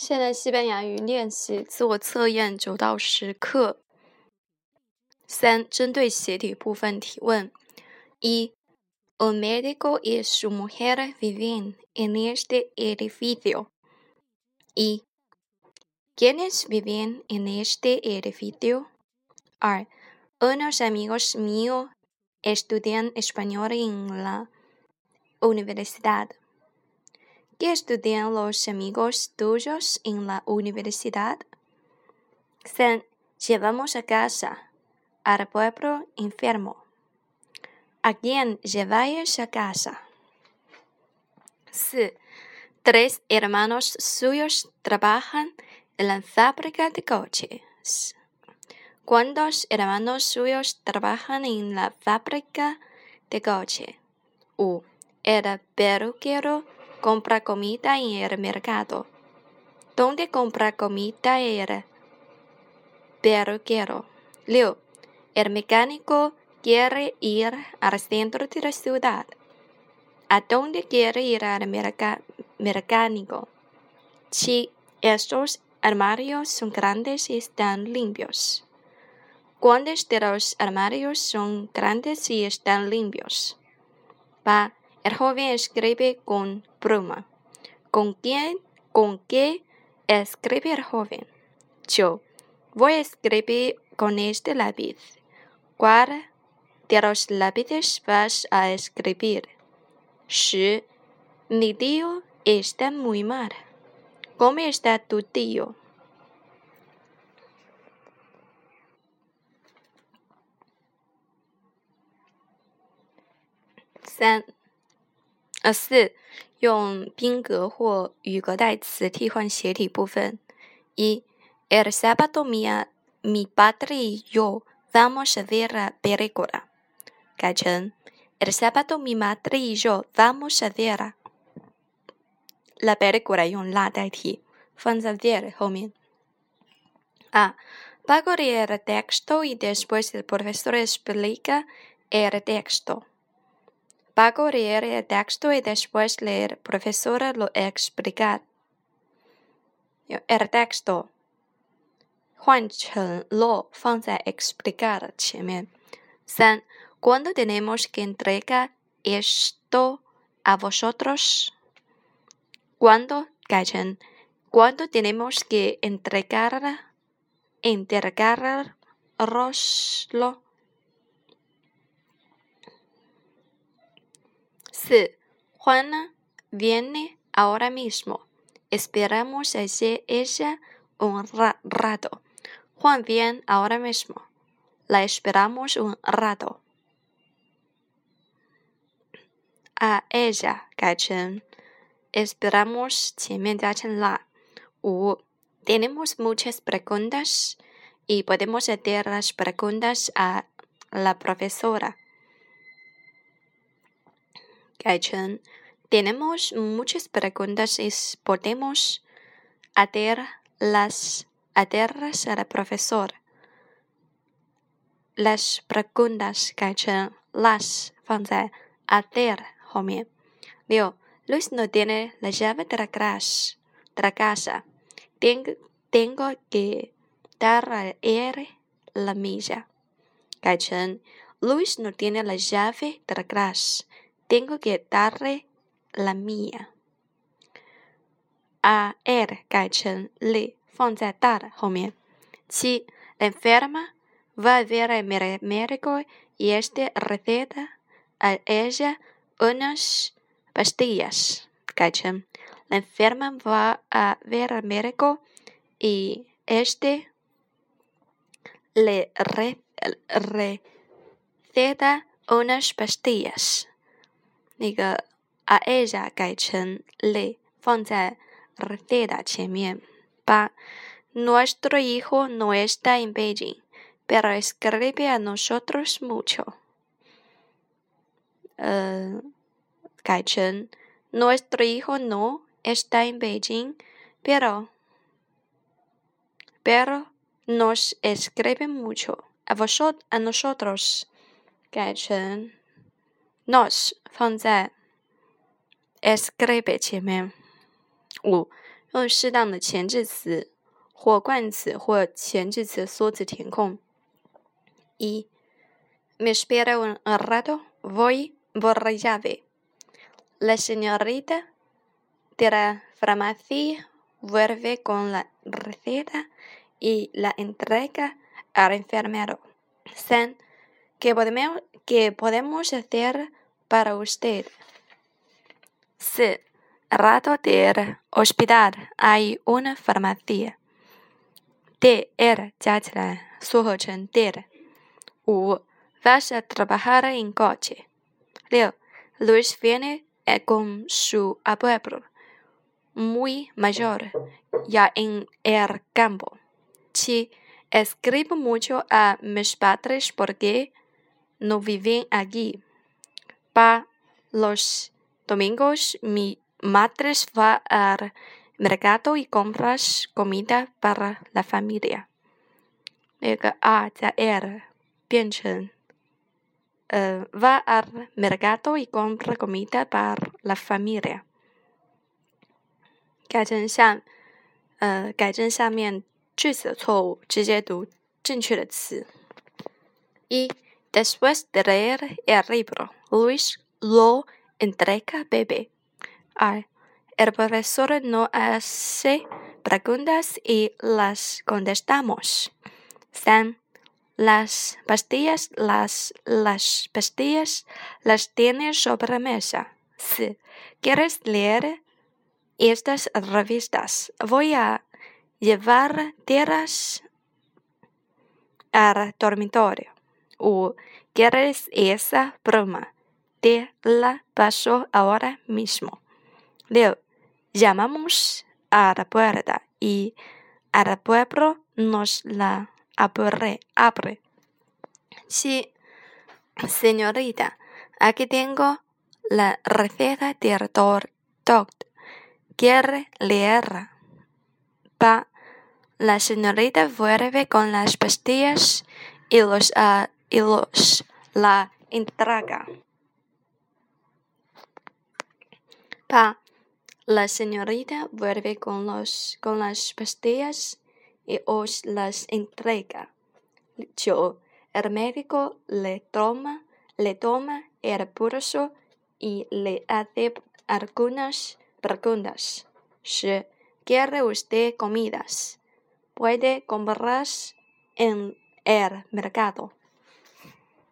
现在西班牙语练习自我测验九到十课。三、针对写题部分提问：一，Un médico y su mujer viven en este edificio。一，¿Quiénes viven en este edificio？二，Unos amigos míos estudian español en la universidad。 ¿Qué estudian los amigos tuyos en la universidad? 3. Llevamos a casa al pueblo enfermo. ¿A quién lleváis a casa? 4. Tres hermanos suyos trabajan en la fábrica de coches. ¿Cuántos hermanos suyos trabajan en la fábrica de coches? 5. El peluquero compra comida en el mercado. ¿Dónde compra comida el perruquero? Leo. El mecánico quiere ir al centro de la ciudad. ¿A dónde quiere ir el mecánico? Si estos armarios son grandes y están limpios. ¿Cuántos de los armarios son grandes y están limpios? Va. El joven escribe con pluma. ¿Con quién? ¿Con qué escribe el joven? Yo voy a escribir con este lápiz. ¿Cuál de los lápices vas a escribir? Sí. Mi tío está muy mal. ¿Cómo está tu tío? 呃，四，用宾格或语格代词替换斜体部分。一，El sábado mi mi padre y yo vamos a ver la película。改成，El sábado mi madre y yo vamos a ver la película，用 la 代替，放在 ver 后面。二，Pago el texto y después el profesor explica el texto。Pago leer el texto y después leer profesora lo explicar. El texto 换成 lo 放在 explicar 前面。三，¿Cuándo tenemos que entregar esto a vosotros? ¿Cuándo 改成 ¿Cuándo tenemos que entregar entregaroslo? 四，Juana viene ahora mismo. Esperamos a ella un rato. Juan viene ahora mismo. La esperamos un rato. A ella 改成 esperamos 前面加成 la。五，tenemos muchas preguntas y podemos hacer las preguntas a la profesora. tenemos muchas preguntas y podemos hacerlas, hacerlas al profesor. Las preguntas las hacer Luis no tiene la llave de la, casa. Tengo, tengo que dar a él la milla. Luis no tiene la llave de la clase. Tengo que darle la mía. A él 改成 le 放在 dar 后面。七，la enferma va a ver al médico y este receta a ella unas pastillas. 改成 la enferma va a ver al médico y este le receta unas pastillas. 那个 a ella 改成 le 放在 receta 前面。八，Nuestro hijo no está en Beijing, pero escribe a nosotros mucho。呃，改成 Nuestro hijo no está en Beijing, pero pero nos escribe mucho a vosotros a nosotros。改成 nos 放在 escribe 前面。五用适当的前置词或冠词或前置词缩词填空。一，Me espera un rato, voy por la llave. La señorita de la farmacia vuelve con la receta y la entrega al enfermero. San, ¿qué podemos, qué podemos hacer para usted? 四 rato del hospital hay una farmacia. De er 加起来缩合成 del。五 vas a trabajar en coche. 六 Luis viene con su abuelo muy mayor ya en el campo. 七 escribo mucho a mis padres porque no viven aquí. Pa los domingos mi madre va al mercado y compras comida para la familia. a va al mercado y compra comida para la familia. 改成下，呃，改正下面句子的错误，直接读正确的词。一 Después de leer el libro, Luis lo entrega bebé. El profesor no hace preguntas y las contestamos. San, Las pastillas, las, las pastillas las tiene sobre mesa. Si quieres leer estas revistas, voy a llevar tierras al dormitorio. ¿O quieres esa broma? Te la paso ahora mismo. Leo, llamamos a la puerta y al pueblo nos la abre. abre. Sí, señorita, aquí tengo la receta del doctor. ¿Quiere leerla? Pa la señorita vuelve con las pastillas y los, uh, y los la entrega. Pa la señorita vuelve con, los, con las pastillas y os las entrega. Yo, el médico le toma, le toma el pulso y le hace algunas preguntas. Si quiere usted comidas, puede comprarlas en el mercado.